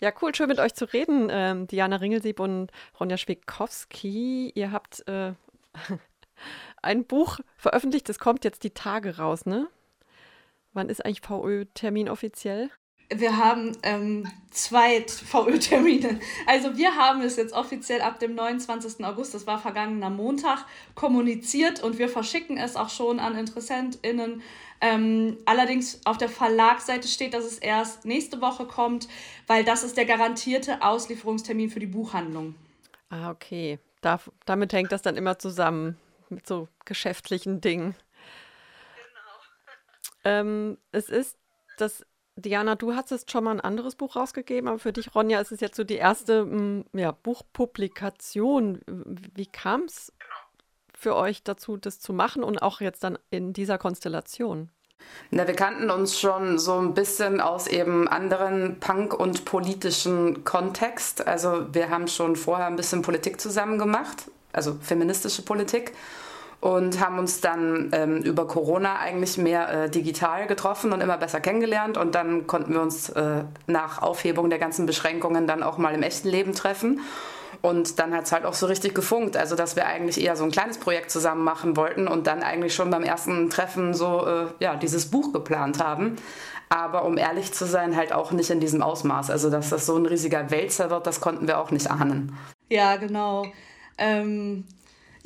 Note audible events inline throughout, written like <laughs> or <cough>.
Ja, cool, schön mit euch zu reden. Ähm, Diana Ringelsieb und Ronja Schwekowski. Ihr habt äh, <laughs> ein Buch veröffentlicht, das kommt jetzt die Tage raus, ne? Wann ist eigentlich VÖ-Termin offiziell? Wir haben ähm, zwei VÖ-Termine. Also wir haben es jetzt offiziell ab dem 29. August, das war vergangener Montag, kommuniziert und wir verschicken es auch schon an InteressentInnen. Ähm, allerdings auf der Verlagsseite steht, dass es erst nächste Woche kommt, weil das ist der garantierte Auslieferungstermin für die Buchhandlung. Ah, okay. Da, damit hängt das dann immer zusammen mit so geschäftlichen Dingen. Genau. Ähm, es ist das Diana, du hattest schon mal ein anderes Buch rausgegeben, aber für dich, Ronja, ist es jetzt so die erste mm, ja, Buchpublikation. Wie kam es für euch dazu, das zu machen und auch jetzt dann in dieser Konstellation? Na, wir kannten uns schon so ein bisschen aus eben anderen Punk- und politischen Kontext. Also wir haben schon vorher ein bisschen Politik zusammen gemacht, also feministische Politik und haben uns dann ähm, über Corona eigentlich mehr äh, digital getroffen und immer besser kennengelernt und dann konnten wir uns äh, nach Aufhebung der ganzen Beschränkungen dann auch mal im echten Leben treffen. Und dann hat es halt auch so richtig gefunkt, also dass wir eigentlich eher so ein kleines Projekt zusammen machen wollten und dann eigentlich schon beim ersten Treffen so äh, ja, dieses Buch geplant haben. Aber um ehrlich zu sein, halt auch nicht in diesem Ausmaß. Also dass das so ein riesiger Wälzer wird, das konnten wir auch nicht ahnen. Ja, genau. Ähm,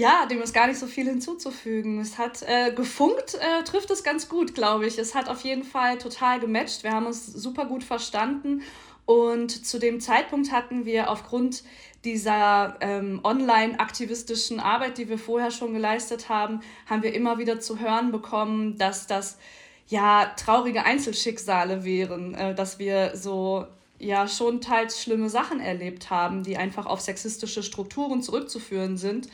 ja, dem ist gar nicht so viel hinzuzufügen. Es hat äh, gefunkt, äh, trifft es ganz gut, glaube ich. Es hat auf jeden Fall total gematcht. Wir haben uns super gut verstanden. Und zu dem Zeitpunkt hatten wir aufgrund dieser ähm, online-aktivistischen Arbeit, die wir vorher schon geleistet haben, haben wir immer wieder zu hören bekommen, dass das ja traurige Einzelschicksale wären, äh, dass wir so ja schon teils schlimme Sachen erlebt haben, die einfach auf sexistische Strukturen zurückzuführen sind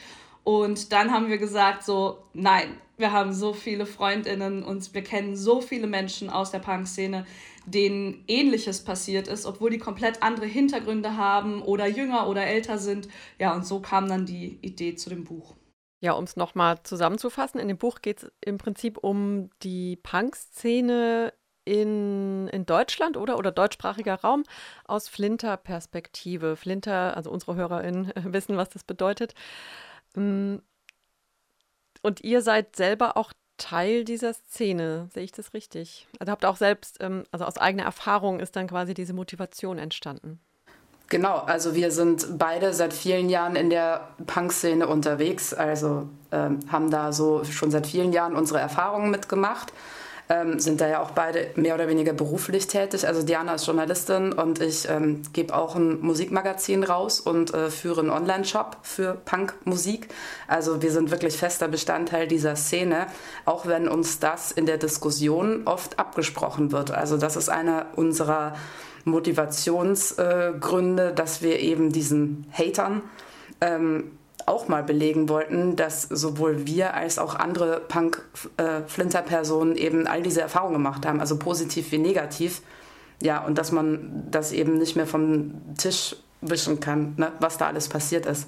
und dann haben wir gesagt, so, nein, wir haben so viele Freundinnen und wir kennen so viele Menschen aus der Punk-Szene, denen ähnliches passiert ist, obwohl die komplett andere Hintergründe haben oder jünger oder älter sind. Ja, und so kam dann die Idee zu dem Buch. Ja, um es nochmal zusammenzufassen, in dem Buch geht es im Prinzip um die Punk-Szene in, in Deutschland oder, oder deutschsprachiger Raum aus Flinter-Perspektive. Flinter, also unsere HörerInnen <laughs> wissen, was das bedeutet. Mm. Und ihr seid selber auch Teil dieser Szene, sehe ich das richtig? Also habt auch selbst, ähm, also aus eigener Erfahrung ist dann quasi diese Motivation entstanden. Genau, also wir sind beide seit vielen Jahren in der Punk-Szene unterwegs, also ähm, haben da so schon seit vielen Jahren unsere Erfahrungen mitgemacht ähm, sind da ja auch beide mehr oder weniger beruflich tätig. Also Diana ist Journalistin und ich ähm, gebe auch ein Musikmagazin raus und äh, führe einen Online-Shop für Punkmusik. Also wir sind wirklich fester Bestandteil dieser Szene, auch wenn uns das in der Diskussion oft abgesprochen wird. Also das ist einer unserer Motivationsgründe, äh, dass wir eben diesen Hatern ähm, auch mal belegen wollten, dass sowohl wir als auch andere Punk-Flinter-Personen eben all diese Erfahrungen gemacht haben, also positiv wie negativ. Ja, und dass man das eben nicht mehr vom Tisch wischen kann, ne, was da alles passiert ist.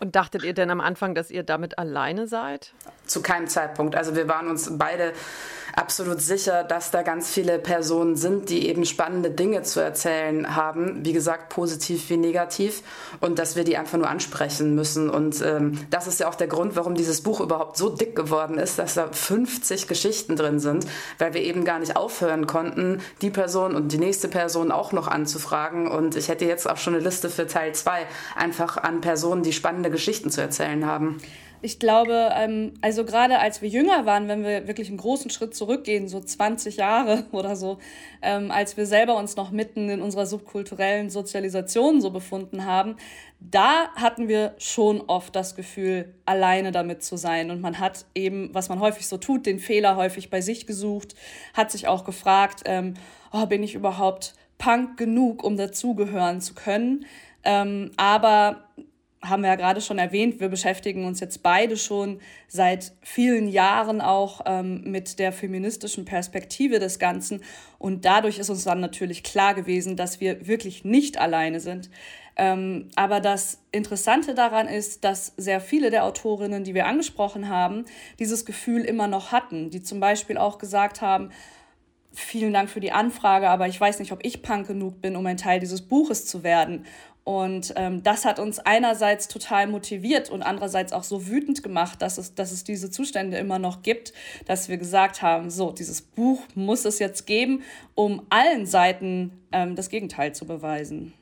Und dachtet ihr denn am Anfang, dass ihr damit alleine seid? Zu keinem Zeitpunkt. Also wir waren uns beide absolut sicher, dass da ganz viele Personen sind, die eben spannende Dinge zu erzählen haben, wie gesagt, positiv wie negativ, und dass wir die einfach nur ansprechen müssen. Und ähm, das ist ja auch der Grund, warum dieses Buch überhaupt so dick geworden ist, dass da 50 Geschichten drin sind, weil wir eben gar nicht aufhören konnten, die Person und die nächste Person auch noch anzufragen. Und ich hätte jetzt auch schon eine Liste für Teil 2, einfach an Personen, die spannende Geschichten zu erzählen haben ich glaube, ähm, also gerade als wir jünger waren, wenn wir wirklich einen großen Schritt zurückgehen, so 20 Jahre <laughs> oder so, ähm, als wir selber uns noch mitten in unserer subkulturellen Sozialisation so befunden haben, da hatten wir schon oft das Gefühl, alleine damit zu sein. Und man hat eben, was man häufig so tut, den Fehler häufig bei sich gesucht, hat sich auch gefragt, ähm, oh, bin ich überhaupt Punk genug, um dazugehören zu können? Ähm, aber haben wir ja gerade schon erwähnt, wir beschäftigen uns jetzt beide schon seit vielen Jahren auch ähm, mit der feministischen Perspektive des Ganzen. Und dadurch ist uns dann natürlich klar gewesen, dass wir wirklich nicht alleine sind. Ähm, aber das Interessante daran ist, dass sehr viele der Autorinnen, die wir angesprochen haben, dieses Gefühl immer noch hatten, die zum Beispiel auch gesagt haben, vielen Dank für die Anfrage, aber ich weiß nicht, ob ich Punk genug bin, um ein Teil dieses Buches zu werden. Und ähm, das hat uns einerseits total motiviert und andererseits auch so wütend gemacht, dass es, dass es diese Zustände immer noch gibt, dass wir gesagt haben, so, dieses Buch muss es jetzt geben, um allen Seiten ähm, das Gegenteil zu beweisen.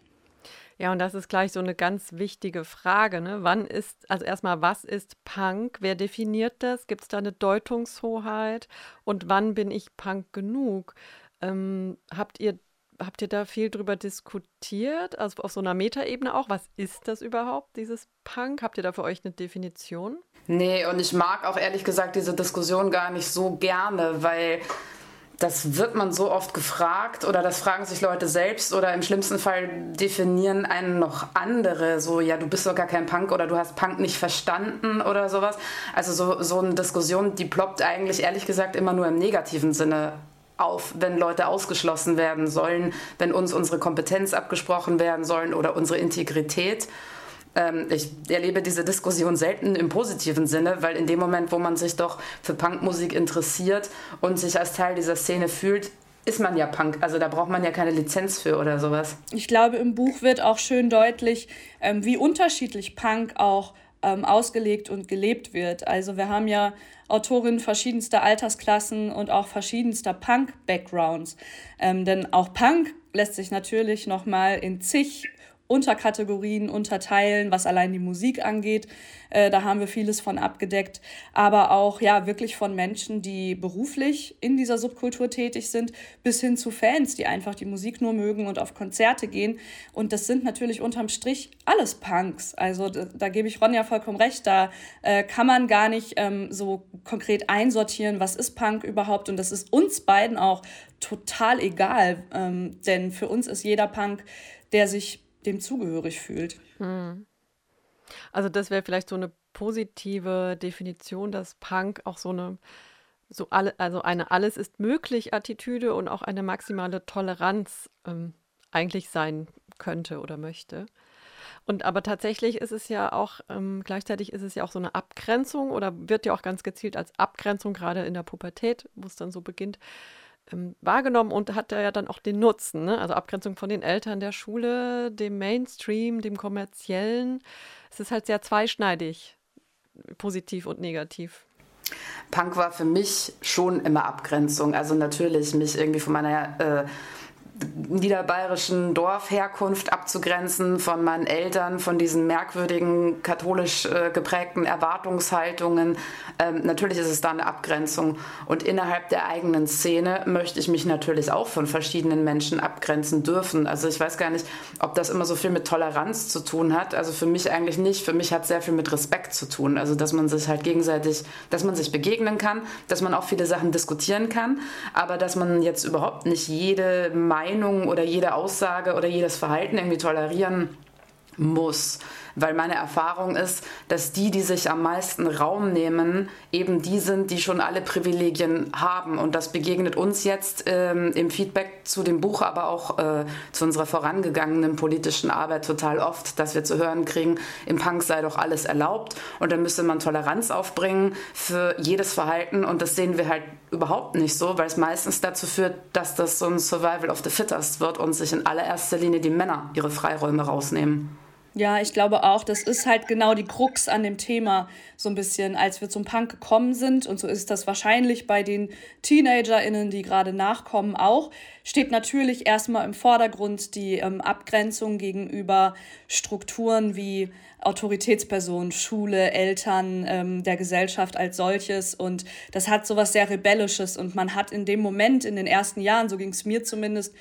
Ja, und das ist gleich so eine ganz wichtige Frage. Ne? Wann ist, also erstmal, was ist Punk? Wer definiert das? Gibt es da eine Deutungshoheit? Und wann bin ich Punk genug? Ähm, habt ihr habt ihr da viel drüber diskutiert? Also auf so einer Metaebene auch? Was ist das überhaupt, dieses Punk? Habt ihr da für euch eine Definition? Nee, und ich mag auch ehrlich gesagt diese Diskussion gar nicht so gerne, weil das wird man so oft gefragt oder das fragen sich Leute selbst oder im schlimmsten Fall definieren einen noch andere, so ja, du bist doch gar kein Punk oder du hast Punk nicht verstanden oder sowas. Also so, so eine Diskussion, die ploppt eigentlich ehrlich gesagt immer nur im negativen Sinne auf, wenn Leute ausgeschlossen werden sollen, wenn uns unsere Kompetenz abgesprochen werden sollen oder unsere Integrität. Ähm, ich erlebe diese Diskussion selten im positiven Sinne, weil in dem Moment, wo man sich doch für Punkmusik interessiert und sich als Teil dieser Szene fühlt, ist man ja Punk. Also da braucht man ja keine Lizenz für oder sowas. Ich glaube, im Buch wird auch schön deutlich, ähm, wie unterschiedlich Punk auch ähm, ausgelegt und gelebt wird. Also wir haben ja Autorinnen verschiedenster Altersklassen und auch verschiedenster Punk-Backgrounds. Ähm, denn auch Punk lässt sich natürlich nochmal in zig Unterkategorien unterteilen, was allein die Musik angeht. Äh, da haben wir vieles von abgedeckt. Aber auch ja wirklich von Menschen, die beruflich in dieser Subkultur tätig sind, bis hin zu Fans, die einfach die Musik nur mögen und auf Konzerte gehen. Und das sind natürlich unterm Strich alles Punks. Also da, da gebe ich Ronja vollkommen recht. Da äh, kann man gar nicht ähm, so konkret einsortieren, was ist Punk überhaupt. Und das ist uns beiden auch total egal. Ähm, denn für uns ist jeder Punk, der sich dem zugehörig fühlt. Hm. Also das wäre vielleicht so eine positive Definition, dass Punk auch so eine so alle, also eine alles ist möglich Attitüde und auch eine maximale Toleranz ähm, eigentlich sein könnte oder möchte. Und aber tatsächlich ist es ja auch, ähm, gleichzeitig ist es ja auch so eine Abgrenzung oder wird ja auch ganz gezielt als Abgrenzung, gerade in der Pubertät, wo es dann so beginnt, ähm, wahrgenommen und hat ja dann auch den Nutzen, ne? also Abgrenzung von den Eltern der Schule, dem Mainstream, dem kommerziellen. Es ist halt sehr zweischneidig, positiv und negativ. Punk war für mich schon immer Abgrenzung. Also natürlich mich irgendwie von meiner äh, niederbayerischen Dorfherkunft abzugrenzen von meinen Eltern, von diesen merkwürdigen katholisch äh, geprägten Erwartungshaltungen. Ähm, natürlich ist es da eine Abgrenzung. Und innerhalb der eigenen Szene möchte ich mich natürlich auch von verschiedenen Menschen abgrenzen dürfen. Also ich weiß gar nicht, ob das immer so viel mit Toleranz zu tun hat. Also für mich eigentlich nicht. Für mich hat es sehr viel mit Respekt zu tun. Also dass man sich halt gegenseitig, dass man sich begegnen kann, dass man auch viele Sachen diskutieren kann, aber dass man jetzt überhaupt nicht jede Meinung Meinung oder jede Aussage oder jedes Verhalten irgendwie tolerieren muss. Weil meine Erfahrung ist, dass die, die sich am meisten Raum nehmen, eben die sind, die schon alle Privilegien haben. Und das begegnet uns jetzt ähm, im Feedback zu dem Buch, aber auch äh, zu unserer vorangegangenen politischen Arbeit total oft, dass wir zu hören kriegen, im Punk sei doch alles erlaubt und dann müsste man Toleranz aufbringen für jedes Verhalten. Und das sehen wir halt überhaupt nicht so, weil es meistens dazu führt, dass das so ein Survival of the Fittest wird und sich in allererster Linie die Männer ihre Freiräume rausnehmen. Ja, ich glaube auch, das ist halt genau die Krux an dem Thema so ein bisschen, als wir zum Punk gekommen sind. Und so ist das wahrscheinlich bei den TeenagerInnen, die gerade nachkommen, auch. Steht natürlich erstmal im Vordergrund die ähm, Abgrenzung gegenüber Strukturen wie Autoritätspersonen, Schule, Eltern, ähm, der Gesellschaft als solches. Und das hat so was sehr Rebellisches. Und man hat in dem Moment, in den ersten Jahren, so ging es mir zumindest,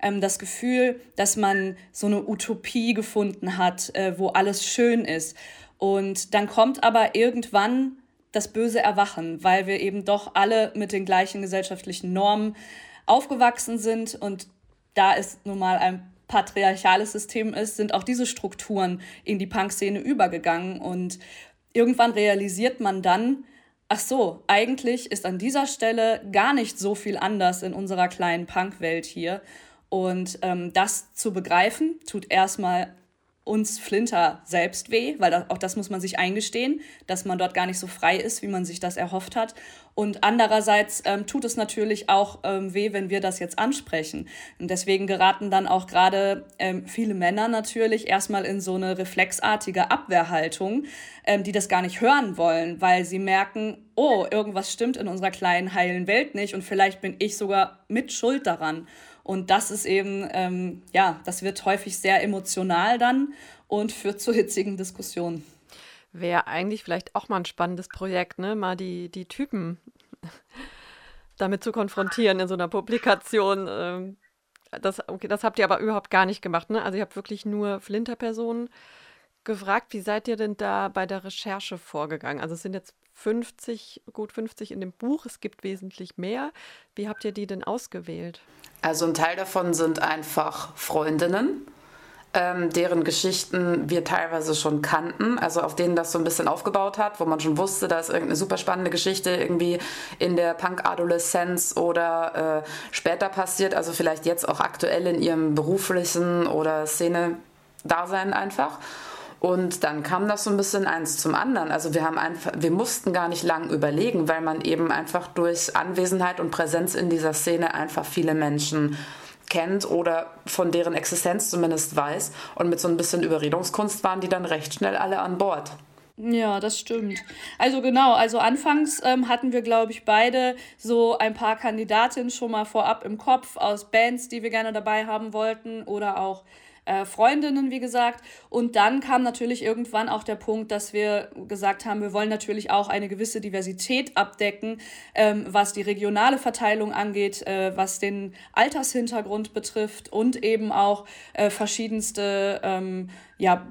ähm, das Gefühl, dass man so eine Utopie gefunden hat, äh, wo alles schön ist. Und dann kommt aber irgendwann das böse Erwachen, weil wir eben doch alle mit den gleichen gesellschaftlichen Normen aufgewachsen sind. Und da es nun mal ein patriarchales System ist, sind auch diese Strukturen in die Punk-Szene übergegangen. Und irgendwann realisiert man dann, ach so, eigentlich ist an dieser Stelle gar nicht so viel anders in unserer kleinen Punk-Welt hier und ähm, das zu begreifen, tut erstmal uns Flinter selbst weh, weil das, auch das muss man sich eingestehen, dass man dort gar nicht so frei ist, wie man sich das erhofft hat. Und andererseits ähm, tut es natürlich auch ähm, weh, wenn wir das jetzt ansprechen. Und deswegen geraten dann auch gerade ähm, viele Männer natürlich erstmal in so eine reflexartige Abwehrhaltung, ähm, die das gar nicht hören wollen, weil sie merken, oh, irgendwas stimmt in unserer kleinen heilen Welt nicht und vielleicht bin ich sogar mit Schuld daran. Und das ist eben, ähm, ja, das wird häufig sehr emotional dann und führt zu hitzigen Diskussionen. Wäre eigentlich vielleicht auch mal ein spannendes Projekt, ne? Mal die, die Typen <laughs> damit zu konfrontieren in so einer Publikation. Ähm, das, okay, das habt ihr aber überhaupt gar nicht gemacht, ne? Also ihr habt wirklich nur Flinterpersonen gefragt. Wie seid ihr denn da bei der Recherche vorgegangen? Also es sind jetzt 50, gut 50 in dem Buch. Es gibt wesentlich mehr. Wie habt ihr die denn ausgewählt? Also ein Teil davon sind einfach Freundinnen, ähm, deren Geschichten wir teilweise schon kannten, also auf denen das so ein bisschen aufgebaut hat, wo man schon wusste, da ist irgendeine super spannende Geschichte irgendwie in der Punk-Adoleszenz oder äh, später passiert, also vielleicht jetzt auch aktuell in ihrem beruflichen oder Szene-Dasein einfach. Und dann kam das so ein bisschen eins zum anderen. Also wir haben einfach, wir mussten gar nicht lang überlegen, weil man eben einfach durch Anwesenheit und Präsenz in dieser Szene einfach viele Menschen kennt oder von deren Existenz zumindest weiß. Und mit so ein bisschen Überredungskunst waren die dann recht schnell alle an Bord. Ja, das stimmt. Also genau, also anfangs ähm, hatten wir, glaube ich, beide so ein paar Kandidatinnen schon mal vorab im Kopf aus Bands, die wir gerne dabei haben wollten oder auch äh, Freundinnen, wie gesagt. Und dann kam natürlich irgendwann auch der Punkt, dass wir gesagt haben, wir wollen natürlich auch eine gewisse Diversität abdecken, ähm, was die regionale Verteilung angeht, äh, was den Altershintergrund betrifft und eben auch äh, verschiedenste, ähm, ja,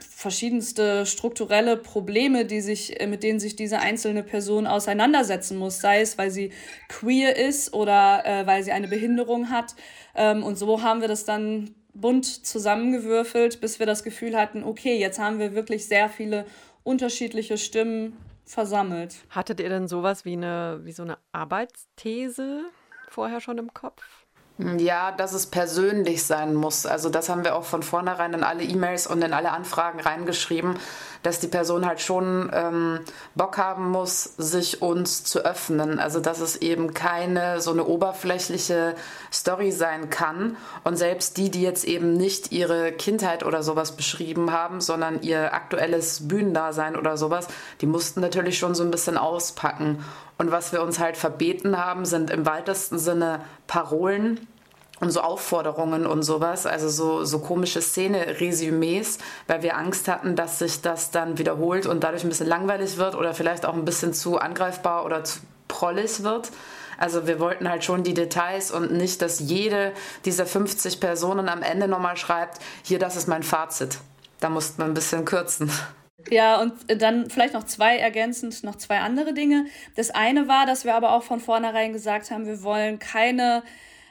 verschiedenste strukturelle Probleme, die sich, äh, mit denen sich diese einzelne Person auseinandersetzen muss, sei es, weil sie queer ist oder äh, weil sie eine Behinderung hat. Ähm, und so haben wir das dann bunt zusammengewürfelt, bis wir das Gefühl hatten, okay, jetzt haben wir wirklich sehr viele unterschiedliche Stimmen versammelt. Hattet ihr denn sowas wie eine wie so eine Arbeitsthese vorher schon im Kopf? Ja, dass es persönlich sein muss. Also das haben wir auch von vornherein in alle E-Mails und in alle Anfragen reingeschrieben, dass die Person halt schon ähm, Bock haben muss, sich uns zu öffnen. Also dass es eben keine so eine oberflächliche Story sein kann. Und selbst die, die jetzt eben nicht ihre Kindheit oder sowas beschrieben haben, sondern ihr aktuelles Bühnendasein oder sowas, die mussten natürlich schon so ein bisschen auspacken. Und was wir uns halt verbeten haben, sind im weitesten Sinne Parolen und so Aufforderungen und sowas, also so, so komische Szene-Resümees, weil wir Angst hatten, dass sich das dann wiederholt und dadurch ein bisschen langweilig wird oder vielleicht auch ein bisschen zu angreifbar oder zu prollig wird. Also wir wollten halt schon die Details und nicht, dass jede dieser 50 Personen am Ende nochmal schreibt, hier, das ist mein Fazit. Da mussten wir ein bisschen kürzen. Ja, und dann vielleicht noch zwei ergänzend, noch zwei andere Dinge. Das eine war, dass wir aber auch von vornherein gesagt haben, wir wollen keine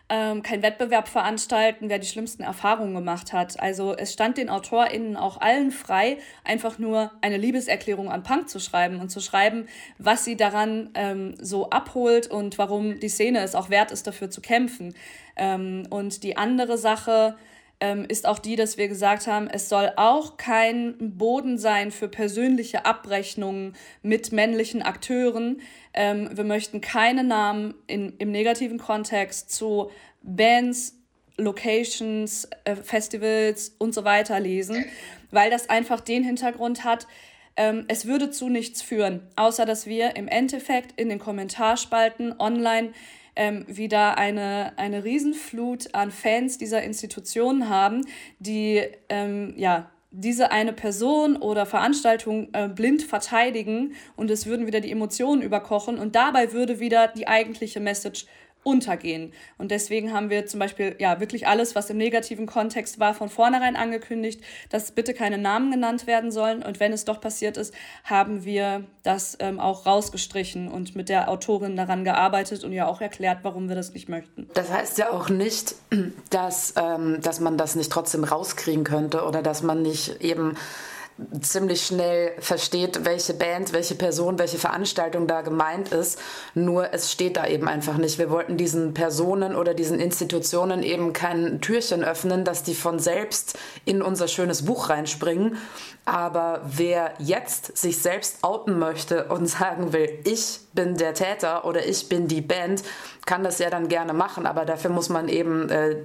ähm, keinen Wettbewerb veranstalten, wer die schlimmsten Erfahrungen gemacht hat. Also es stand den AutorInnen auch allen frei, einfach nur eine Liebeserklärung an Punk zu schreiben und zu schreiben, was sie daran ähm, so abholt und warum die Szene es auch wert ist, dafür zu kämpfen. Ähm, und die andere Sache, ähm, ist auch die, dass wir gesagt haben, es soll auch kein Boden sein für persönliche Abrechnungen mit männlichen Akteuren. Ähm, wir möchten keine Namen in, im negativen Kontext zu Bands, Locations, äh, Festivals und so weiter lesen, weil das einfach den Hintergrund hat, ähm, es würde zu nichts führen, außer dass wir im Endeffekt in den Kommentarspalten online ähm, wieder eine, eine Riesenflut an Fans dieser Institutionen haben, die ähm, ja, diese eine Person oder Veranstaltung äh, blind verteidigen und es würden wieder die Emotionen überkochen. Und dabei würde wieder die eigentliche Message untergehen. Und deswegen haben wir zum Beispiel ja wirklich alles, was im negativen Kontext war, von vornherein angekündigt, dass bitte keine Namen genannt werden sollen. Und wenn es doch passiert ist, haben wir das ähm, auch rausgestrichen und mit der Autorin daran gearbeitet und ja auch erklärt, warum wir das nicht möchten. Das heißt ja auch nicht, <clears throat> dass, ähm, dass man das nicht trotzdem rauskriegen könnte oder dass man nicht eben ziemlich schnell versteht, welche Band, welche Person, welche Veranstaltung da gemeint ist. Nur es steht da eben einfach nicht. Wir wollten diesen Personen oder diesen Institutionen eben kein Türchen öffnen, dass die von selbst in unser schönes Buch reinspringen. Aber wer jetzt sich selbst outen möchte und sagen will, ich bin der Täter oder ich bin die Band, kann das ja dann gerne machen. Aber dafür muss man eben äh,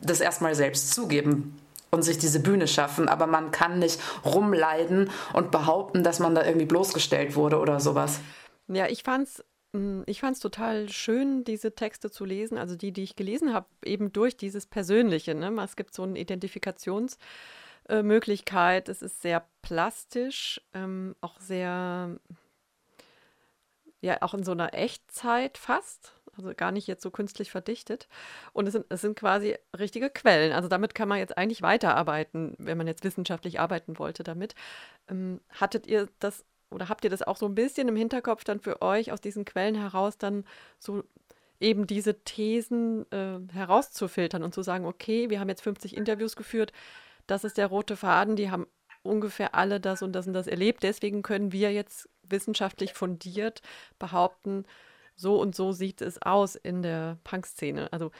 das erstmal selbst zugeben und sich diese Bühne schaffen, aber man kann nicht rumleiden und behaupten, dass man da irgendwie bloßgestellt wurde oder sowas. Ja, ich fand's hm, ich fand es total schön, diese Texte zu lesen, also die, die ich gelesen habe, eben durch dieses Persönliche. Ne? Es gibt so eine Identifikationsmöglichkeit. Es ist sehr plastisch, ähm, auch sehr, ja, auch in so einer Echtzeit fast also gar nicht jetzt so künstlich verdichtet. Und es sind, es sind quasi richtige Quellen. Also damit kann man jetzt eigentlich weiterarbeiten, wenn man jetzt wissenschaftlich arbeiten wollte damit. Ähm, hattet ihr das oder habt ihr das auch so ein bisschen im Hinterkopf dann für euch aus diesen Quellen heraus dann so eben diese Thesen äh, herauszufiltern und zu sagen, okay, wir haben jetzt 50 Interviews geführt, das ist der rote Faden, die haben ungefähr alle das und das und das erlebt, deswegen können wir jetzt wissenschaftlich fundiert behaupten, so und so sieht es aus in der Punk-Szene. Also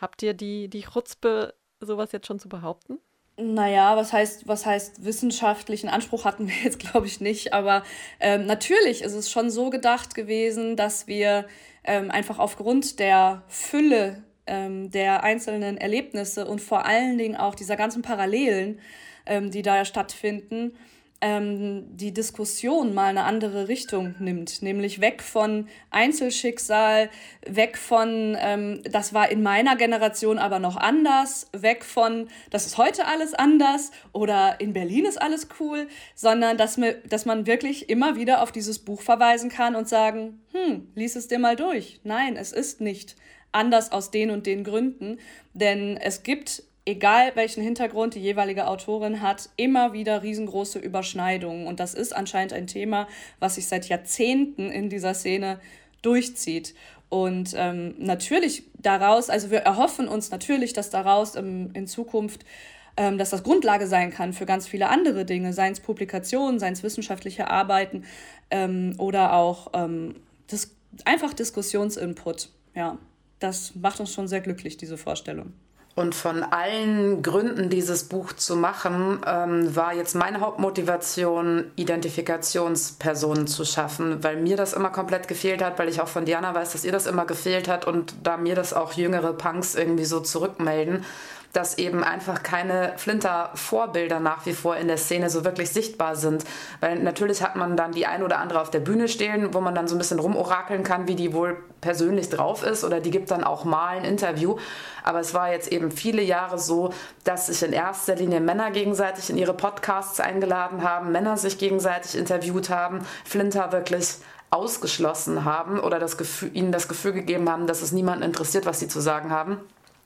habt ihr die, die Chutzpe, sowas jetzt schon zu behaupten? Naja, was heißt, was heißt wissenschaftlichen Anspruch hatten wir jetzt, <laughs> glaube ich, nicht. Aber ähm, natürlich ist es schon so gedacht gewesen, dass wir ähm, einfach aufgrund der Fülle ähm, der einzelnen Erlebnisse und vor allen Dingen auch dieser ganzen Parallelen, ähm, die da stattfinden, ähm, die Diskussion mal eine andere Richtung nimmt, nämlich weg von Einzelschicksal, weg von, ähm, das war in meiner Generation aber noch anders, weg von, das ist heute alles anders oder in Berlin ist alles cool, sondern dass, mir, dass man wirklich immer wieder auf dieses Buch verweisen kann und sagen, hm, lies es dir mal durch. Nein, es ist nicht anders aus den und den Gründen, denn es gibt egal welchen Hintergrund die jeweilige Autorin hat, immer wieder riesengroße Überschneidungen. Und das ist anscheinend ein Thema, was sich seit Jahrzehnten in dieser Szene durchzieht. Und ähm, natürlich daraus, also wir erhoffen uns natürlich, dass daraus ähm, in Zukunft, ähm, dass das Grundlage sein kann für ganz viele andere Dinge, seien es Publikationen, seien es wissenschaftliche Arbeiten ähm, oder auch ähm, das, einfach Diskussionsinput. Ja, das macht uns schon sehr glücklich, diese Vorstellung. Und von allen Gründen, dieses Buch zu machen, ähm, war jetzt meine Hauptmotivation, Identifikationspersonen zu schaffen, weil mir das immer komplett gefehlt hat, weil ich auch von Diana weiß, dass ihr das immer gefehlt hat und da mir das auch jüngere Punks irgendwie so zurückmelden dass eben einfach keine Flinter-Vorbilder nach wie vor in der Szene so wirklich sichtbar sind. Weil natürlich hat man dann die ein oder andere auf der Bühne stehen, wo man dann so ein bisschen rumorakeln kann, wie die wohl persönlich drauf ist oder die gibt dann auch mal ein Interview. Aber es war jetzt eben viele Jahre so, dass sich in erster Linie Männer gegenseitig in ihre Podcasts eingeladen haben, Männer sich gegenseitig interviewt haben, Flinter wirklich ausgeschlossen haben oder das Gefühl, ihnen das Gefühl gegeben haben, dass es niemanden interessiert, was sie zu sagen haben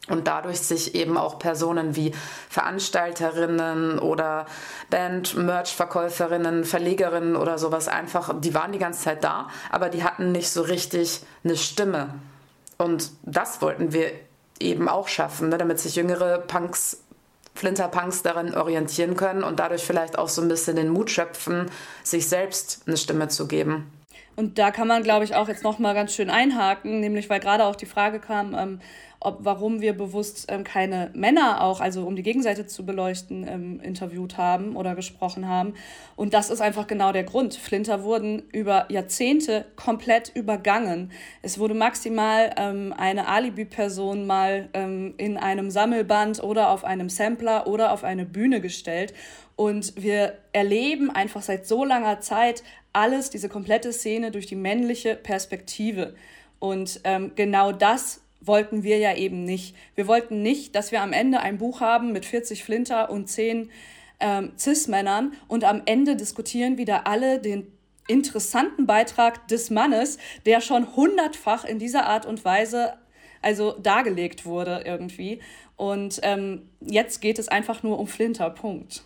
und dadurch sich eben auch Personen wie Veranstalterinnen oder Band-Merch-Verkäuferinnen, Verlegerinnen oder sowas einfach, die waren die ganze Zeit da, aber die hatten nicht so richtig eine Stimme. Und das wollten wir eben auch schaffen, ne, damit sich jüngere Punks, Flinterpunks daran orientieren können und dadurch vielleicht auch so ein bisschen den Mut schöpfen, sich selbst eine Stimme zu geben. Und da kann man, glaube ich, auch jetzt nochmal ganz schön einhaken, nämlich weil gerade auch die Frage kam, ähm, ob, warum wir bewusst ähm, keine Männer auch, also um die Gegenseite zu beleuchten, ähm, interviewt haben oder gesprochen haben. Und das ist einfach genau der Grund. Flinter wurden über Jahrzehnte komplett übergangen. Es wurde maximal ähm, eine Alibi-Person mal ähm, in einem Sammelband oder auf einem Sampler oder auf eine Bühne gestellt. Und wir erleben einfach seit so langer Zeit alles, diese komplette Szene durch die männliche Perspektive. Und ähm, genau das wollten wir ja eben nicht. Wir wollten nicht, dass wir am Ende ein Buch haben mit 40 Flinter und 10 ähm, Cis-Männern und am Ende diskutieren wieder alle den interessanten Beitrag des Mannes, der schon hundertfach in dieser Art und Weise also dargelegt wurde irgendwie. Und ähm, jetzt geht es einfach nur um Flinter, Punkt.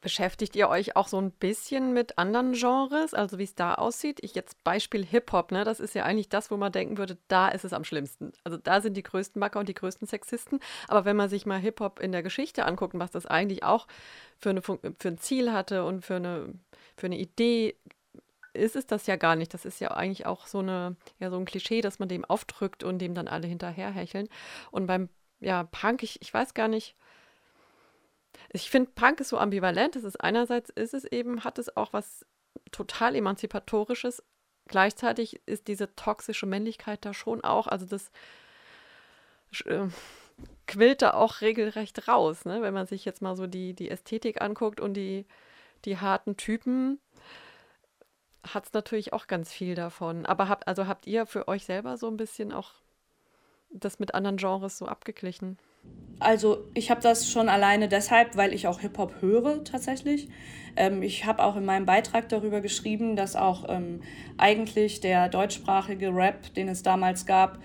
Beschäftigt ihr euch auch so ein bisschen mit anderen Genres, also wie es da aussieht? Ich jetzt Beispiel Hip-Hop, ne? Das ist ja eigentlich das, wo man denken würde, da ist es am schlimmsten. Also da sind die größten Macker und die größten Sexisten. Aber wenn man sich mal Hip-Hop in der Geschichte anguckt, was das eigentlich auch für, eine, für ein Ziel hatte und für eine, für eine Idee, ist es das ja gar nicht. Das ist ja eigentlich auch so, eine, ja, so ein Klischee, dass man dem aufdrückt und dem dann alle hinterherhecheln. Und beim ja, Punk, ich, ich weiß gar nicht, ich finde, Punk ist so ambivalent. Es ist einerseits ist es eben, hat es auch was total emanzipatorisches. Gleichzeitig ist diese toxische Männlichkeit da schon auch, also das äh, quillt da auch regelrecht raus, ne? wenn man sich jetzt mal so die, die Ästhetik anguckt und die, die harten Typen, hat es natürlich auch ganz viel davon. Aber habt, also habt ihr für euch selber so ein bisschen auch das mit anderen Genres so abgeglichen? Also ich habe das schon alleine deshalb, weil ich auch Hip-Hop höre tatsächlich. Ähm, ich habe auch in meinem Beitrag darüber geschrieben, dass auch ähm, eigentlich der deutschsprachige Rap, den es damals gab,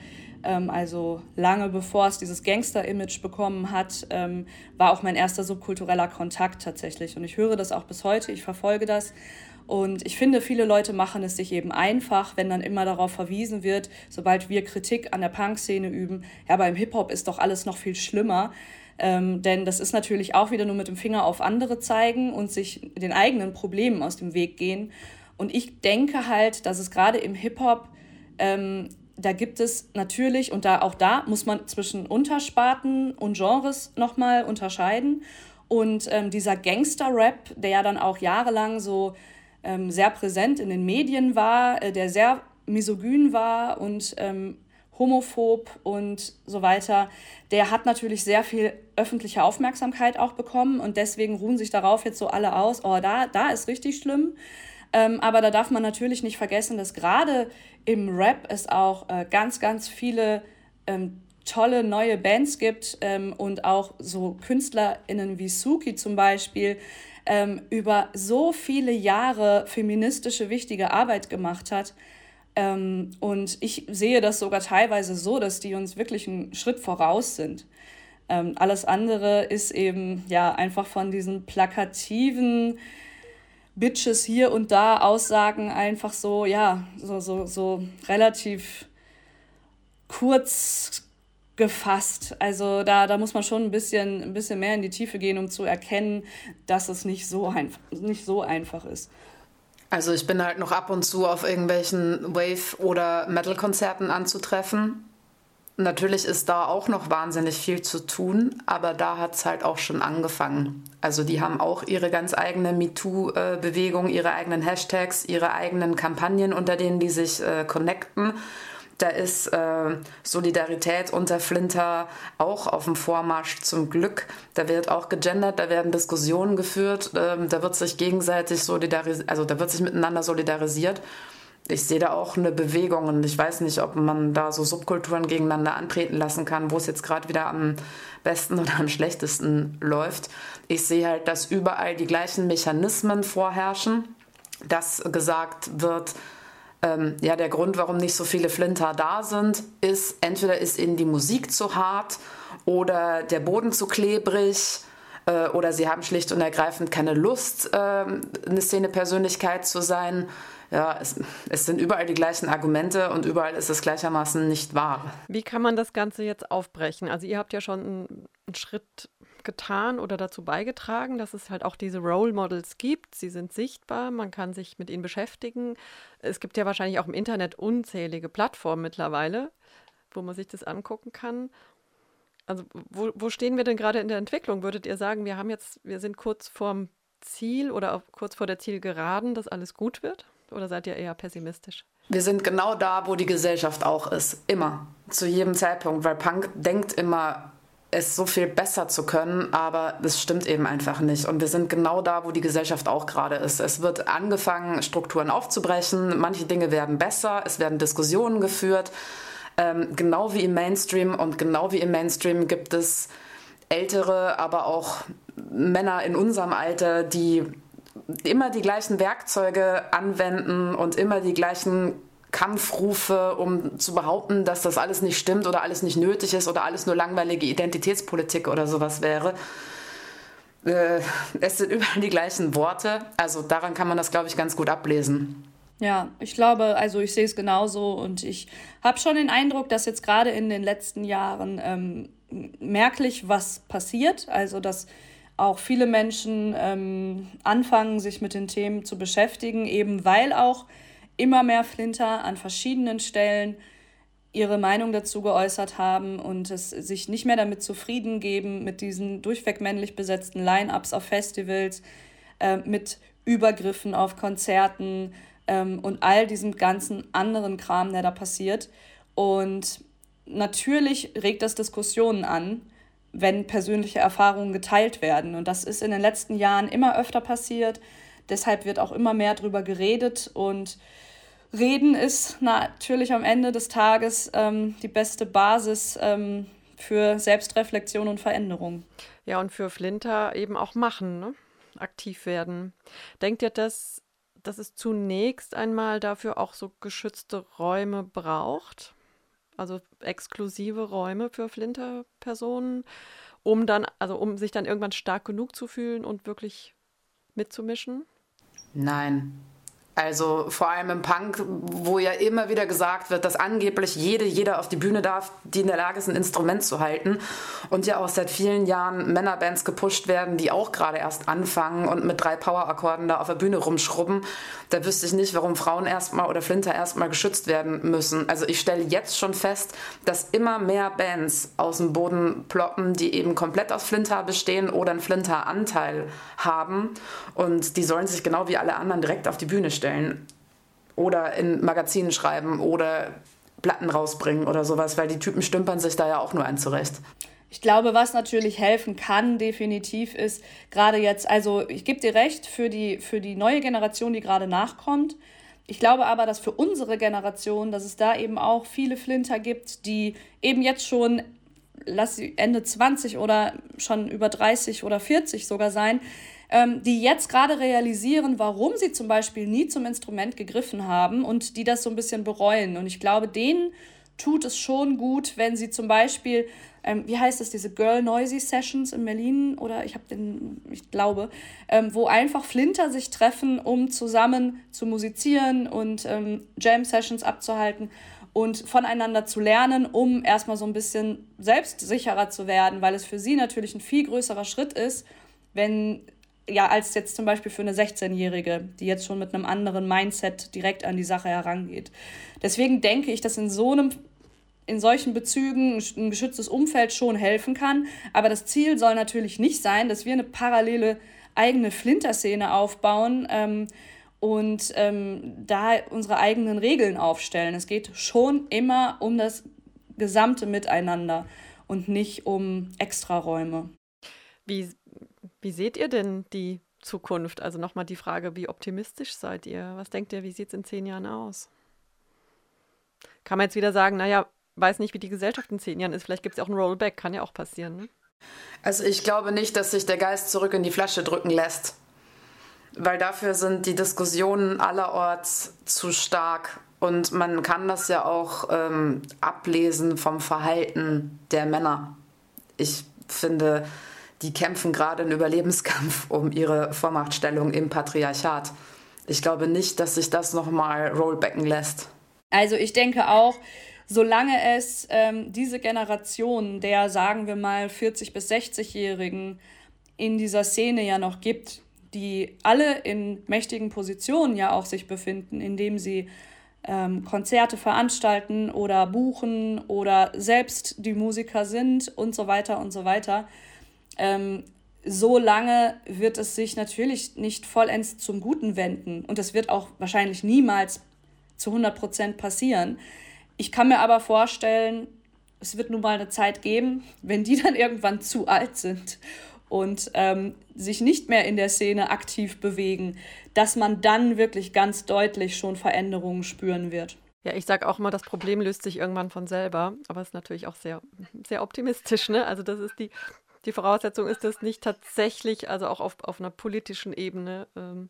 ähm, also lange bevor es dieses Gangster-Image bekommen hat, ähm, war auch mein erster subkultureller Kontakt tatsächlich. Und ich höre das auch bis heute, ich verfolge das. Und ich finde, viele Leute machen es sich eben einfach, wenn dann immer darauf verwiesen wird, sobald wir Kritik an der Punk-Szene üben, ja, beim Hip-Hop ist doch alles noch viel schlimmer. Ähm, denn das ist natürlich auch wieder nur mit dem Finger auf andere zeigen und sich den eigenen Problemen aus dem Weg gehen. Und ich denke halt, dass es gerade im Hip-Hop, ähm, da gibt es natürlich, und da auch da muss man zwischen Untersparten und Genres nochmal unterscheiden. Und ähm, dieser Gangster-Rap, der ja dann auch jahrelang so ähm, sehr präsent in den Medien war, äh, der sehr misogyn war und ähm, homophob und so weiter, der hat natürlich sehr viel öffentliche Aufmerksamkeit auch bekommen und deswegen ruhen sich darauf jetzt so alle aus, oh, da, da ist richtig schlimm. Ähm, aber da darf man natürlich nicht vergessen, dass gerade im Rap es auch äh, ganz, ganz viele ähm, tolle neue Bands gibt ähm, und auch so KünstlerInnen wie Suki zum Beispiel, ähm, über so viele Jahre feministische wichtige Arbeit gemacht hat. Ähm, und ich sehe das sogar teilweise so, dass die uns wirklich einen Schritt voraus sind. Ähm, alles andere ist eben ja einfach von diesen plakativen Bitches hier und da Aussagen einfach so, ja, so, so, so relativ kurz gefasst. Also da, da muss man schon ein bisschen, ein bisschen mehr in die Tiefe gehen, um zu erkennen, dass es nicht so, einfach, nicht so einfach ist. Also ich bin halt noch ab und zu auf irgendwelchen Wave- oder Metal-Konzerten anzutreffen. Natürlich ist da auch noch wahnsinnig viel zu tun, aber da hat es halt auch schon angefangen. Also die haben auch ihre ganz eigene MeToo-Bewegung, ihre eigenen Hashtags, ihre eigenen Kampagnen, unter denen die sich äh, connecten. Da ist äh, Solidarität unter Flinter auch auf dem Vormarsch zum Glück. Da wird auch gegendert, da werden Diskussionen geführt, äh, da wird sich gegenseitig solidarisiert, also da wird sich miteinander solidarisiert. Ich sehe da auch eine Bewegung und ich weiß nicht, ob man da so Subkulturen gegeneinander antreten lassen kann, wo es jetzt gerade wieder am besten <laughs> oder am schlechtesten läuft. Ich sehe halt, dass überall die gleichen Mechanismen vorherrschen, dass gesagt wird, ähm, ja, der Grund, warum nicht so viele Flinter da sind, ist, entweder ist ihnen die Musik zu hart oder der Boden zu klebrig äh, oder sie haben schlicht und ergreifend keine Lust, äh, eine Szenepersönlichkeit zu sein. Ja, es, es, sind überall die gleichen Argumente und überall ist es gleichermaßen nicht wahr. Wie kann man das Ganze jetzt aufbrechen? Also ihr habt ja schon einen, einen Schritt getan oder dazu beigetragen, dass es halt auch diese Role Models gibt. Sie sind sichtbar, man kann sich mit ihnen beschäftigen. Es gibt ja wahrscheinlich auch im Internet unzählige Plattformen mittlerweile, wo man sich das angucken kann. Also wo, wo stehen wir denn gerade in der Entwicklung? Würdet ihr sagen, wir haben jetzt, wir sind kurz vorm Ziel oder kurz vor der Zielgeraden, dass alles gut wird? Oder seid ihr eher pessimistisch? Wir sind genau da, wo die Gesellschaft auch ist. Immer. Zu jedem Zeitpunkt. Weil Punk denkt immer, es so viel besser zu können, aber das stimmt eben einfach nicht. Und wir sind genau da, wo die Gesellschaft auch gerade ist. Es wird angefangen, Strukturen aufzubrechen, manche Dinge werden besser, es werden Diskussionen geführt. Ähm, genau wie im Mainstream und genau wie im Mainstream gibt es ältere, aber auch Männer in unserem Alter, die immer die gleichen Werkzeuge anwenden und immer die gleichen Kampfrufe, um zu behaupten, dass das alles nicht stimmt oder alles nicht nötig ist oder alles nur langweilige Identitätspolitik oder sowas wäre. Äh, es sind überall die gleichen Worte. Also daran kann man das, glaube ich, ganz gut ablesen. Ja, ich glaube, also ich sehe es genauso und ich habe schon den Eindruck, dass jetzt gerade in den letzten Jahren ähm, merklich was passiert. Also dass auch viele Menschen ähm, anfangen, sich mit den Themen zu beschäftigen, eben weil auch immer mehr Flinter an verschiedenen Stellen ihre Meinung dazu geäußert haben und es sich nicht mehr damit zufrieden geben, mit diesen durchweg männlich besetzten Line-ups auf Festivals, äh, mit Übergriffen auf Konzerten ähm, und all diesem ganzen anderen Kram, der da passiert. Und natürlich regt das Diskussionen an, wenn persönliche Erfahrungen geteilt werden. Und das ist in den letzten Jahren immer öfter passiert. Deshalb wird auch immer mehr darüber geredet und Reden ist natürlich am Ende des Tages ähm, die beste Basis ähm, für Selbstreflexion und Veränderung. Ja, und für Flinter eben auch machen, ne? aktiv werden. Denkt ihr, dass, dass es zunächst einmal dafür auch so geschützte Räume braucht? Also exklusive Räume für Flinter-Personen, um dann, also um sich dann irgendwann stark genug zu fühlen und wirklich mitzumischen? Nein, also vor allem im Punk, wo ja immer wieder gesagt wird, dass angeblich jede, jeder auf die Bühne darf, die in der Lage ist, ein Instrument zu halten. Und ja auch seit vielen Jahren Männerbands gepusht werden, die auch gerade erst anfangen und mit drei Powerakkorden da auf der Bühne rumschrubben. Da wüsste ich nicht, warum Frauen erstmal oder Flinter erstmal geschützt werden müssen. Also ich stelle jetzt schon fest, dass immer mehr Bands aus dem Boden ploppen, die eben komplett aus Flinter bestehen oder einen Flinter-Anteil haben. Und die sollen sich genau wie alle anderen direkt auf die Bühne stellen stellen oder in Magazinen schreiben oder Platten rausbringen oder sowas, weil die Typen stümpern sich da ja auch nur ein zurecht. Ich glaube, was natürlich helfen kann, definitiv ist, gerade jetzt, also ich gebe dir recht, für die, für die neue Generation, die gerade nachkommt. Ich glaube aber, dass für unsere Generation, dass es da eben auch viele Flinter gibt, die eben jetzt schon, lass sie Ende 20 oder schon über 30 oder 40 sogar sein, ähm, die jetzt gerade realisieren, warum sie zum Beispiel nie zum Instrument gegriffen haben und die das so ein bisschen bereuen. Und ich glaube, denen tut es schon gut, wenn sie zum Beispiel, ähm, wie heißt das, diese Girl Noisy Sessions in Berlin oder ich habe den, ich glaube, ähm, wo einfach Flinter sich treffen, um zusammen zu musizieren und ähm, Jam Sessions abzuhalten und voneinander zu lernen, um erstmal so ein bisschen selbstsicherer zu werden, weil es für sie natürlich ein viel größerer Schritt ist, wenn ja, als jetzt zum Beispiel für eine 16-Jährige, die jetzt schon mit einem anderen Mindset direkt an die Sache herangeht. Deswegen denke ich, dass in so einem in solchen Bezügen ein geschütztes Umfeld schon helfen kann. Aber das Ziel soll natürlich nicht sein, dass wir eine parallele eigene Flinterszene aufbauen ähm, und ähm, da unsere eigenen Regeln aufstellen. Es geht schon immer um das gesamte Miteinander und nicht um Extraräume. Wie wie seht ihr denn die Zukunft? Also nochmal die Frage, wie optimistisch seid ihr? Was denkt ihr, wie sieht es in zehn Jahren aus? Kann man jetzt wieder sagen, naja, weiß nicht, wie die Gesellschaft in zehn Jahren ist. Vielleicht gibt es ja auch ein Rollback, kann ja auch passieren. Ne? Also ich glaube nicht, dass sich der Geist zurück in die Flasche drücken lässt. Weil dafür sind die Diskussionen allerorts zu stark. Und man kann das ja auch ähm, ablesen vom Verhalten der Männer. Ich finde, die kämpfen gerade einen Überlebenskampf um ihre Vormachtstellung im Patriarchat. Ich glaube nicht, dass sich das nochmal rollbacken lässt. Also ich denke auch, solange es ähm, diese Generation der, sagen wir mal, 40- bis 60-Jährigen in dieser Szene ja noch gibt, die alle in mächtigen Positionen ja auch sich befinden, indem sie ähm, Konzerte veranstalten oder buchen oder selbst die Musiker sind und so weiter und so weiter, ähm, so lange wird es sich natürlich nicht vollends zum Guten wenden. Und das wird auch wahrscheinlich niemals zu 100 Prozent passieren. Ich kann mir aber vorstellen, es wird nun mal eine Zeit geben, wenn die <laughs> dann irgendwann zu alt sind und ähm, sich nicht mehr in der Szene aktiv bewegen, dass man dann wirklich ganz deutlich schon Veränderungen spüren wird. Ja, ich sage auch immer, das Problem löst sich irgendwann von selber, aber es ist natürlich auch sehr, sehr optimistisch. Ne? Also das ist die die Voraussetzung ist, dass nicht tatsächlich, also auch auf, auf einer politischen Ebene, ähm,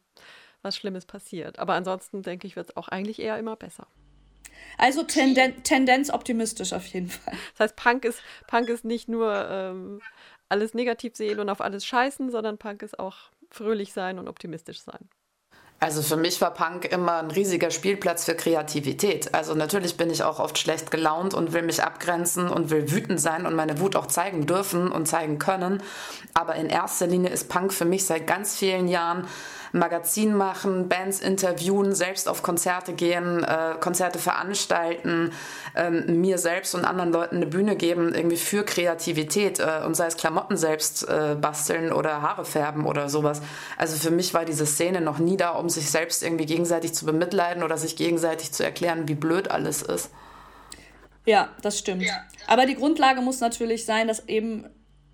was Schlimmes passiert. Aber ansonsten denke ich, wird es auch eigentlich eher immer besser. Also Tenden Tendenz optimistisch auf jeden Fall. Das heißt, Punk ist, Punk ist nicht nur ähm, alles negativ sehen und auf alles scheißen, sondern Punk ist auch fröhlich sein und optimistisch sein. Also für mich war Punk immer ein riesiger Spielplatz für Kreativität. Also natürlich bin ich auch oft schlecht gelaunt und will mich abgrenzen und will wütend sein und meine Wut auch zeigen dürfen und zeigen können. Aber in erster Linie ist Punk für mich seit ganz vielen Jahren Magazin machen, Bands interviewen, selbst auf Konzerte gehen, äh, Konzerte veranstalten, äh, mir selbst und anderen Leuten eine Bühne geben, irgendwie für Kreativität äh, und sei es Klamotten selbst äh, basteln oder Haare färben oder sowas. Also für mich war diese Szene noch nie da, um sich selbst irgendwie gegenseitig zu bemitleiden oder sich gegenseitig zu erklären, wie blöd alles ist. Ja, das stimmt. Aber die Grundlage muss natürlich sein, dass eben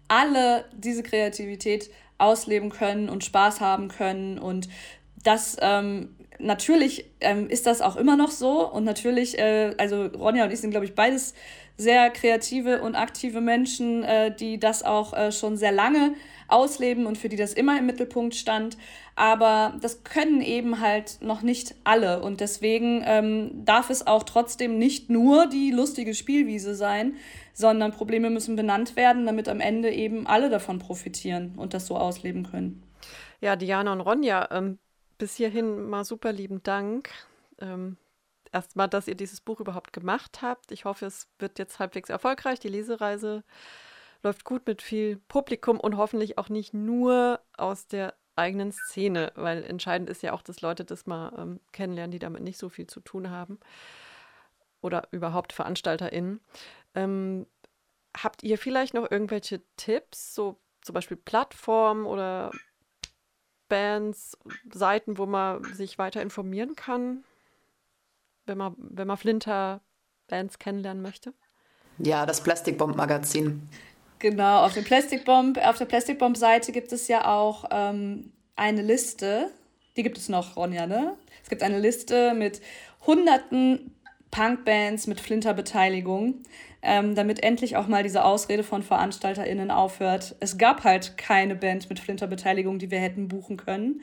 alle diese Kreativität ausleben können und Spaß haben können. Und das ähm, natürlich ähm, ist das auch immer noch so. Und natürlich, äh, also Ronja und ich sind, glaube ich, beides sehr kreative und aktive Menschen, äh, die das auch äh, schon sehr lange ausleben und für die das immer im Mittelpunkt stand. Aber das können eben halt noch nicht alle. Und deswegen ähm, darf es auch trotzdem nicht nur die lustige Spielwiese sein, sondern Probleme müssen benannt werden, damit am Ende eben alle davon profitieren und das so ausleben können. Ja, Diana und Ronja, ähm, bis hierhin mal super lieben Dank. Ähm, Erstmal, dass ihr dieses Buch überhaupt gemacht habt. Ich hoffe, es wird jetzt halbwegs erfolgreich. Die Lesereise läuft gut mit viel Publikum und hoffentlich auch nicht nur aus der eigenen Szene, weil entscheidend ist ja auch, dass Leute das mal ähm, kennenlernen, die damit nicht so viel zu tun haben oder überhaupt VeranstalterInnen. Ähm, habt ihr vielleicht noch irgendwelche Tipps, so zum Beispiel Plattformen oder Bands, Seiten, wo man sich weiter informieren kann, wenn man, wenn man Flinter-Bands kennenlernen möchte? Ja, das Plastikbomb-Magazin. Genau, auf, dem Plastikbomb, auf der Plastikbomb-Seite gibt es ja auch ähm, eine Liste, die gibt es noch, Ronja, ne? Es gibt eine Liste mit hunderten Punkbands mit Flinter-Beteiligung, ähm, damit endlich auch mal diese Ausrede von VeranstalterInnen aufhört. Es gab halt keine Band mit Flinter-Beteiligung, die wir hätten buchen können.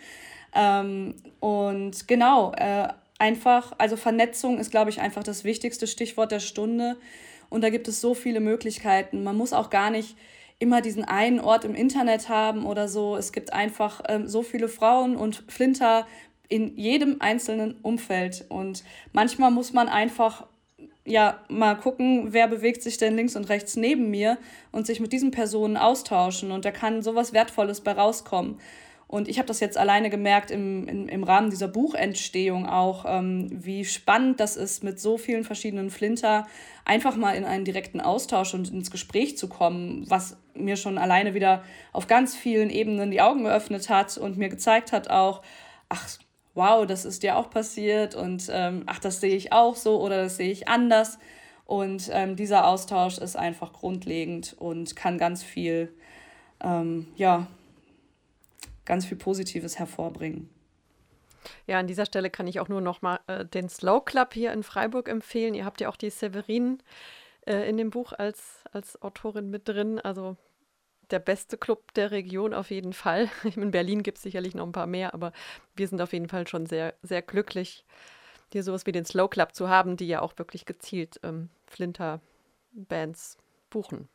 Ähm, und genau, äh, einfach, also Vernetzung ist, glaube ich, einfach das wichtigste Stichwort der Stunde. Und da gibt es so viele Möglichkeiten. Man muss auch gar nicht immer diesen einen Ort im Internet haben oder so. Es gibt einfach ähm, so viele Frauen und Flinter in jedem einzelnen Umfeld. Und manchmal muss man einfach ja mal gucken, wer bewegt sich denn links und rechts neben mir und sich mit diesen Personen austauschen. Und da kann sowas Wertvolles bei rauskommen. Und ich habe das jetzt alleine gemerkt im, im, im Rahmen dieser Buchentstehung auch, ähm, wie spannend das ist, mit so vielen verschiedenen Flinter einfach mal in einen direkten Austausch und ins Gespräch zu kommen, was mir schon alleine wieder auf ganz vielen Ebenen die Augen geöffnet hat und mir gezeigt hat auch, ach, wow, das ist dir auch passiert und ähm, ach, das sehe ich auch so oder das sehe ich anders. Und ähm, dieser Austausch ist einfach grundlegend und kann ganz viel, ähm, ja, ganz viel Positives hervorbringen. Ja, an dieser Stelle kann ich auch nur noch mal äh, den Slow Club hier in Freiburg empfehlen. Ihr habt ja auch die Severin äh, in dem Buch als, als Autorin mit drin. Also der beste Club der Region auf jeden Fall. <laughs> In Berlin gibt es sicherlich noch ein paar mehr, aber wir sind auf jeden Fall schon sehr, sehr glücklich, hier sowas wie den Slow Club zu haben, die ja auch wirklich gezielt ähm, Flinter-Bands buchen.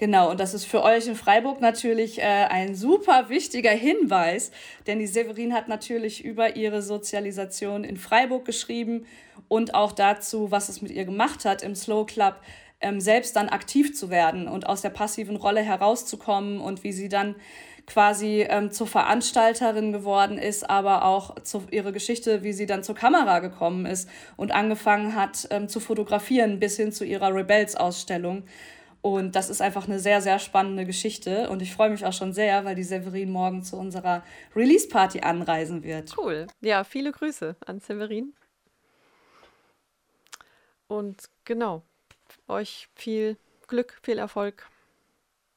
Genau, und das ist für euch in Freiburg natürlich äh, ein super wichtiger Hinweis, denn die Severin hat natürlich über ihre Sozialisation in Freiburg geschrieben und auch dazu, was es mit ihr gemacht hat im Slow Club, ähm, selbst dann aktiv zu werden und aus der passiven Rolle herauszukommen und wie sie dann quasi ähm, zur Veranstalterin geworden ist, aber auch zu, ihre Geschichte, wie sie dann zur Kamera gekommen ist und angefangen hat ähm, zu fotografieren bis hin zu ihrer Rebels-Ausstellung. Und das ist einfach eine sehr, sehr spannende Geschichte. Und ich freue mich auch schon sehr, weil die Severin morgen zu unserer Release-Party anreisen wird. Cool. Ja, viele Grüße an Severin. Und genau, euch viel Glück, viel Erfolg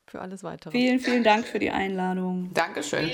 für alles weitere. Vielen, vielen Dank für die Einladung. Dankeschön.